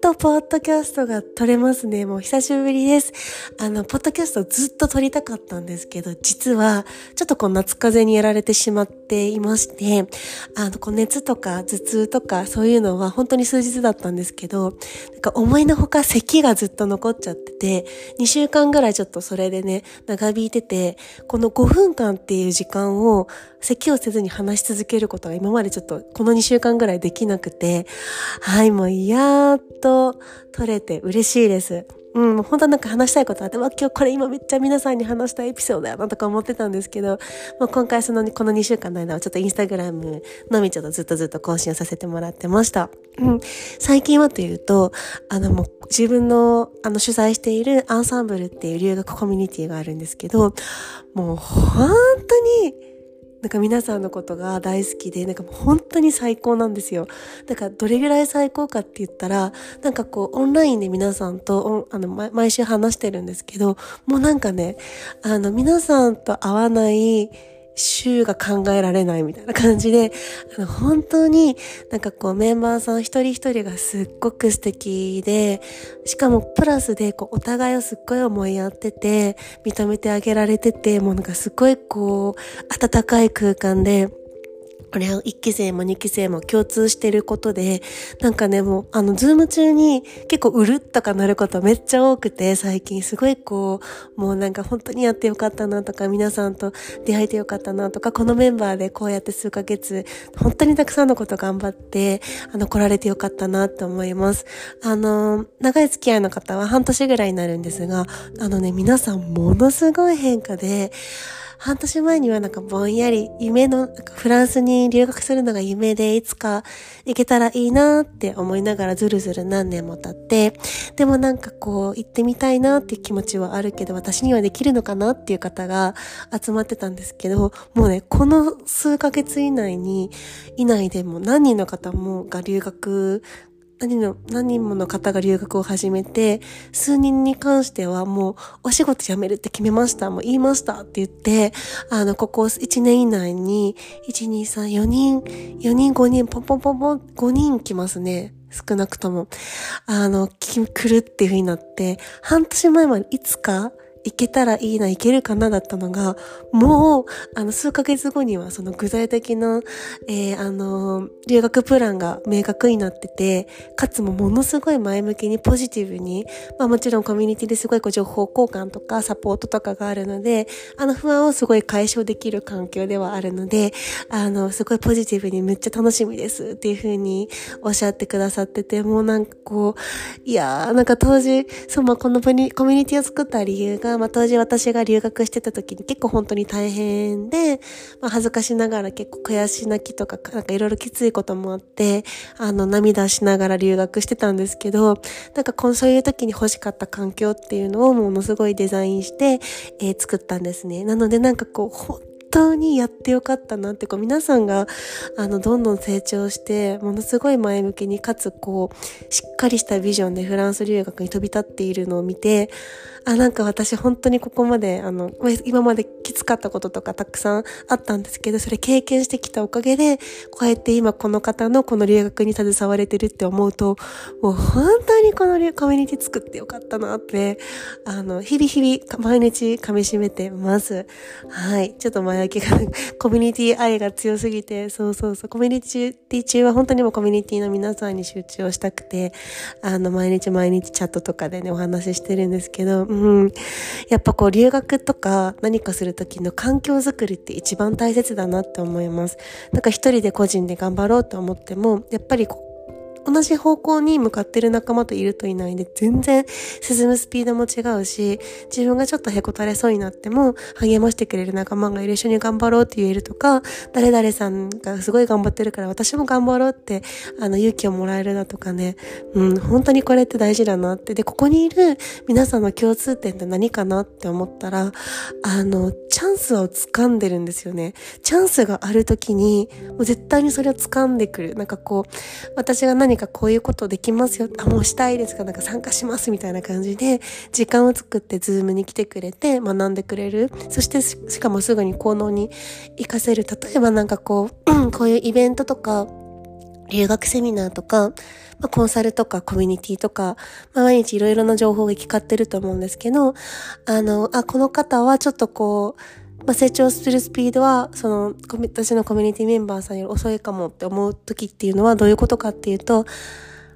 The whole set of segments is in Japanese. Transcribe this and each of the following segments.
とポッドキャストが撮れますね。もう久しぶりです。あの、ポッドキャストずっと撮りたかったんですけど、実はちょっとこう夏風邪にやられてしまっていまして、あの、こう熱とか頭痛とかそういうのは本当に数日だったんですけど、なんか思いのほか咳がずっと残っちゃってて、2週間ぐらいちょっとそれでね、長引いてて、この5分間っていう時間を咳をせずに話し続けることが今までちょっとこの2週間ぐらいできなくて、はい、もうやっと取れて嬉しいです。うん、本当なんか話したいことあって、わ、今日これ今めっちゃ皆さんに話したいエピソードだなとか思ってたんですけど、もう今回その、この2週間の間はちょっとインスタグラムのみちょっとずっとずっと更新をさせてもらってました。うん、最近はというと、あのもう自分のあの主催しているアンサンブルっていう留学コミュニティがあるんですけど、もう本当になんか皆さんのことが大好きで、なんかもう本当に最高なんですよ。だからどれぐらい最高かって言ったら、なんかこうオンラインで皆さんとあの毎週話してるんですけど、もうなんかね、あの皆さんと会わない週が考えられないみたいな感じで、あの本当になんかこうメンバーさん一人一人がすっごく素敵で、しかもプラスでこうお互いをすっごい思いやってて、認めてあげられてて、もうなんかすごいこう温かい空間で、これは1期生も2期生も共通してることで、なんかね、もう、あの、ズーム中に結構うるっとかなることめっちゃ多くて、最近すごいこう、もうなんか本当にやってよかったなとか、皆さんと出会えてよかったなとか、このメンバーでこうやって数ヶ月、本当にたくさんのこと頑張って、あの、来られてよかったなと思います。あの、長い付き合いの方は半年ぐらいになるんですが、あのね、皆さんものすごい変化で、半年前にはなんかぼんやり夢の、フランスに留学するのが夢でいつか行けたらいいなって思いながらずるずる何年も経って、でもなんかこう行ってみたいなっていう気持ちはあるけど私にはできるのかなっていう方が集まってたんですけど、もうね、この数ヶ月以内に、以内でも何人の方もが留学何の、何人もの方が留学を始めて、数人に関してはもうお仕事辞めるって決めました、もう言いましたって言って、あの、ここ1年以内に、1、2、3、4人、4人、5人、ポンポンポンポン、5人来ますね。少なくとも。あの、来るっていう風になって、半年前までいつかいけたらいいな、いけるかなだったのが、もう、あの、数ヶ月後にはその具体的な、えー、あの、留学プランが明確になってて、かつもものすごい前向きにポジティブに、まあもちろんコミュニティですごいこう情報交換とかサポートとかがあるので、あの不安をすごい解消できる環境ではあるので、あの、すごいポジティブにめっちゃ楽しみですっていうふうにおっしゃってくださってて、もうなんかこう、いやー、なんか当時、そう、まあこのコミュニティを作った理由が、まあ当時私が留学してた時に結構本当に大変で、まあ恥ずかしながら結構悔し泣きとか、なんかいろいろきついこともあって、あの涙しながら留学してたんですけど、なんかこうそういう時に欲しかった環境っていうのをものすごいデザインして、えー、作ったんですね。なのでなんかこう、本当にやってよかったなってこう皆さんがあのどんどん成長してものすごい前向きにかつこうしっかりしたビジョンでフランス留学に飛び立っているのを見てあ、なんか私本当にここまで、あの、今まできつかったこととかたくさんあったんですけど、それ経験してきたおかげで、こうやって今この方のこの留学に携われてるって思うと、もう本当にこのコミュニティ作ってよかったなって、あの、日々日々毎日噛み締めてます。はい。ちょっと前置きが、コミュニティ愛が強すぎて、そうそうそう、コミュニティ中は本当にもコミュニティの皆さんに集中をしたくて、あの、毎日毎日チャットとかでね、お話ししてるんですけど、うん。やっぱこう留学とか何かする時の環境づくりって一番大切だなって思います。なんか一人で個人で頑張ろうと思っても、やっぱり同じ方向に向かってる仲間といるといないで、全然進むスピードも違うし、自分がちょっとへこたれそうになっても、励ましてくれる仲間がいる一緒に頑張ろうって言えるとか、誰々さんがすごい頑張ってるから私も頑張ろうって、あの、勇気をもらえるだとかね、うん、本当にこれって大事だなって。で、ここにいる皆さんの共通点って何かなって思ったら、あの、チャンスを掴んでるんですよね。チャンスがある時に、もう絶対にそれを掴んでくる。なんかこう、私が何かこういうことできますよ。あ、もうしたいですかなんか参加しますみたいな感じで、時間を作ってズームに来てくれて学んでくれる。そしてしかもすぐに行動に活かせる。例えばなんかこう、こういうイベントとか、留学セミナーとか、まあ、コンサルとかコミュニティとか、まあ、毎日いろいろな情報が行き交ってると思うんですけど、あの、あ、この方はちょっとこう、まあ、成長するスピードは、その、私のコミュニティメンバーさんより遅いかもって思う時っていうのはどういうことかっていうと、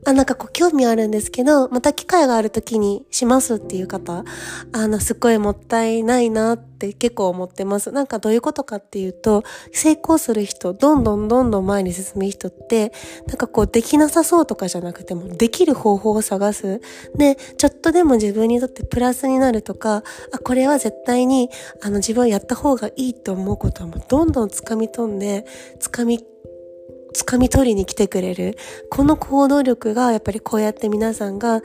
あ、なんかこう興味あるんですけど、また機会がある時にしますっていう方、あの、すっごいもったいないなって結構思ってます。なんかどういうことかっていうと、成功する人、どんどんどんどん前に進む人って、なんかこうできなさそうとかじゃなくても、できる方法を探す。で、ちょっとでも自分にとってプラスになるとか、あ、これは絶対に、あの自分はやった方がいいと思うことはもうどんどん掴み取んで、掴み掴み取りに来てくれる。この行動力がやっぱりこうやって皆さんが、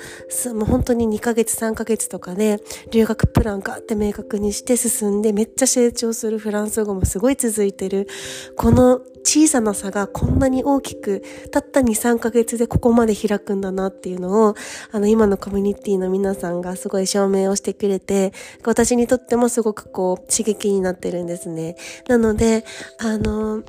もう本当に2ヶ月3ヶ月とかで留学プランがって明確にして進んでめっちゃ成長するフランス語もすごい続いてる。この小さな差がこんなに大きく、たった2、3ヶ月でここまで開くんだなっていうのを、あの今のコミュニティの皆さんがすごい証明をしてくれて、私にとってもすごくこう刺激になってるんですね。なので、あの、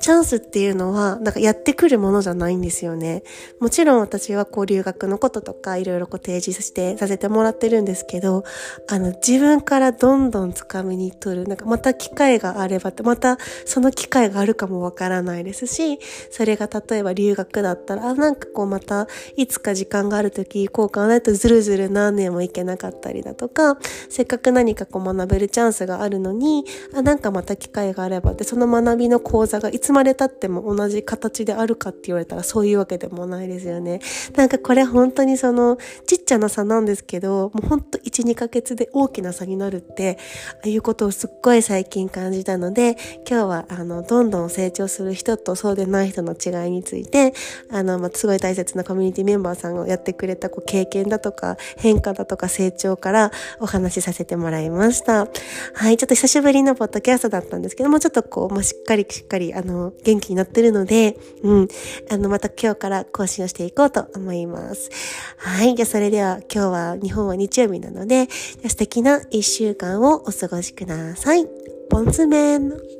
チャンスっていうのは、なんかやってくるものじゃないんですよね。もちろん私はこう留学のこととかいろいろこう提示してさせてもらってるんですけど、あの自分からどんどん掴みに取る。なんかまた機会があればって、またその機会があるかもわからないですし、それが例えば留学だったら、あ、なんかこうまたいつか時間がある時行こうかなとずるずる何年も行けなかったりだとか、せっかく何かこう学べるチャンスがあるのに、あ、なんかまた機会があればって、その学びの講座がいつまで経っても同じ形であるかって言われたらそういうわけでもないですよね。なんかこれ本当にそのちっちゃな差なんですけど、もうほんと1、2ヶ月で大きな差になるって、ああいうことをすっごい最近感じたので、今日はあの、どんどん成長する人とそうでない人の違いについて、あの、まあ、すごい大切なコミュニティメンバーさんがやってくれたこう経験だとか変化だとか成長からお話しさせてもらいました。はい、ちょっと久しぶりのポッドキャストだったんですけども、ちょっとこう、まあ、しっかりしっかり、あの、元気になってるので、うん、あの、また今日から更新をしていこうと思います。はい、じゃあそれでは今日は日本は日曜日なので、素敵な一週間をお過ごしください。ポンズメン